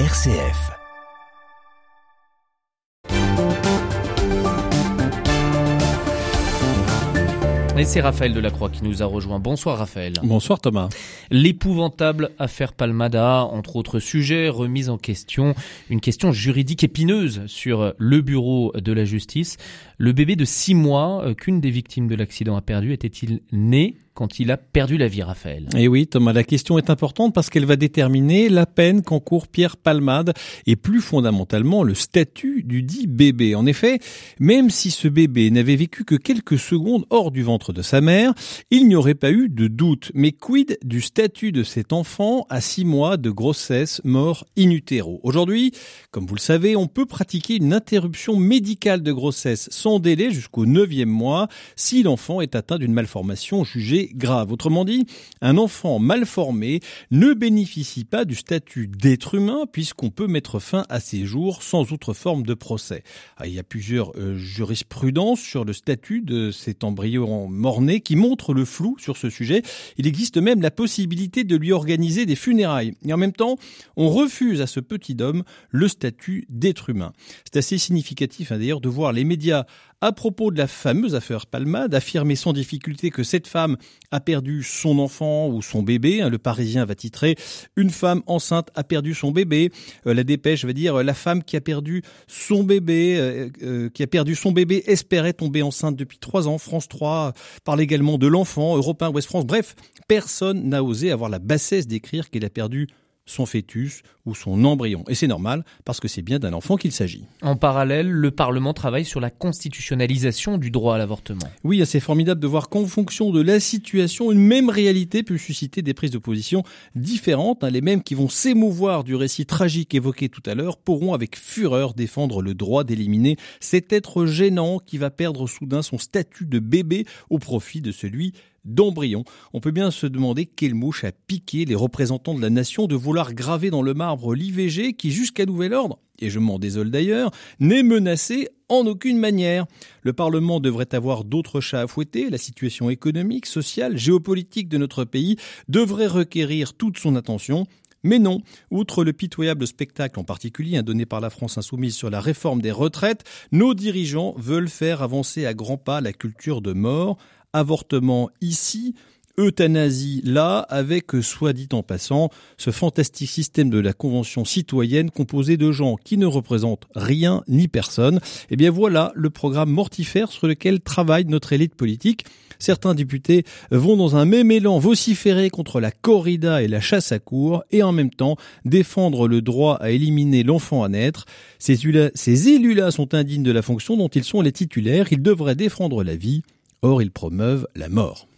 RCF. Et c'est Raphaël Delacroix qui nous a rejoint. Bonsoir Raphaël. Bonsoir Thomas. L'épouvantable affaire Palmada, entre autres sujets, remise en question, une question juridique épineuse sur le bureau de la justice. Le bébé de six mois euh, qu'une des victimes de l'accident a perdu était-il né quand il a perdu la vie, Raphaël. Et eh oui, Thomas, la question est importante parce qu'elle va déterminer la peine qu'encourt Pierre Palmade et plus fondamentalement le statut du dit bébé. En effet, même si ce bébé n'avait vécu que quelques secondes hors du ventre de sa mère, il n'y aurait pas eu de doute. Mais quid du statut de cet enfant à six mois de grossesse mort in utero? Aujourd'hui, comme vous le savez, on peut pratiquer une interruption médicale de grossesse sans délai jusqu'au neuvième mois si l'enfant est atteint d'une malformation jugée grave. Autrement dit, un enfant mal formé ne bénéficie pas du statut d'être humain puisqu'on peut mettre fin à ses jours sans autre forme de procès. Ah, il y a plusieurs euh, jurisprudences sur le statut de cet embryon mort-né qui montrent le flou sur ce sujet. Il existe même la possibilité de lui organiser des funérailles. Et en même temps, on refuse à ce petit homme le statut d'être humain. C'est assez significatif hein, d'ailleurs de voir les médias à propos de la fameuse affaire Palmade, affirmer sans difficulté que cette femme a perdu son enfant ou son bébé. Hein, le Parisien va titrer Une femme enceinte a perdu son bébé. Euh, la dépêche va dire La femme qui a perdu son bébé, euh, euh, qui a perdu son bébé, espérait tomber enceinte depuis trois ans. France 3 parle également de l'enfant, Europe 1, Ouest France. Bref, personne n'a osé avoir la bassesse d'écrire qu'elle a perdu son fœtus ou son embryon. Et c'est normal parce que c'est bien d'un enfant qu'il s'agit. En parallèle, le Parlement travaille sur la constitutionnalisation du droit à l'avortement. Oui, c'est formidable de voir qu'en fonction de la situation, une même réalité peut susciter des prises de position différentes. Hein. Les mêmes qui vont s'émouvoir du récit tragique évoqué tout à l'heure pourront avec fureur défendre le droit d'éliminer cet être gênant qui va perdre soudain son statut de bébé au profit de celui d'embryon. On peut bien se demander quelle mouche a piqué les représentants de la nation de vouloir graver dans le marbre l'IVG qui, jusqu'à nouvel ordre, et je m'en désole d'ailleurs, n'est menacé en aucune manière. Le Parlement devrait avoir d'autres chats à fouetter. La situation économique, sociale, géopolitique de notre pays devrait requérir toute son attention. Mais non, outre le pitoyable spectacle en particulier donné par la France insoumise sur la réforme des retraites, nos dirigeants veulent faire avancer à grands pas la culture de mort avortement ici, euthanasie là, avec, soit dit en passant, ce fantastique système de la Convention citoyenne composé de gens qui ne représentent rien ni personne. Eh bien voilà le programme mortifère sur lequel travaille notre élite politique. Certains députés vont dans un même élan vociférer contre la corrida et la chasse à cour et en même temps défendre le droit à éliminer l'enfant à naître. Ces élus-là sont indignes de la fonction dont ils sont les titulaires. Ils devraient défendre la vie Or, ils promeuvent la mort.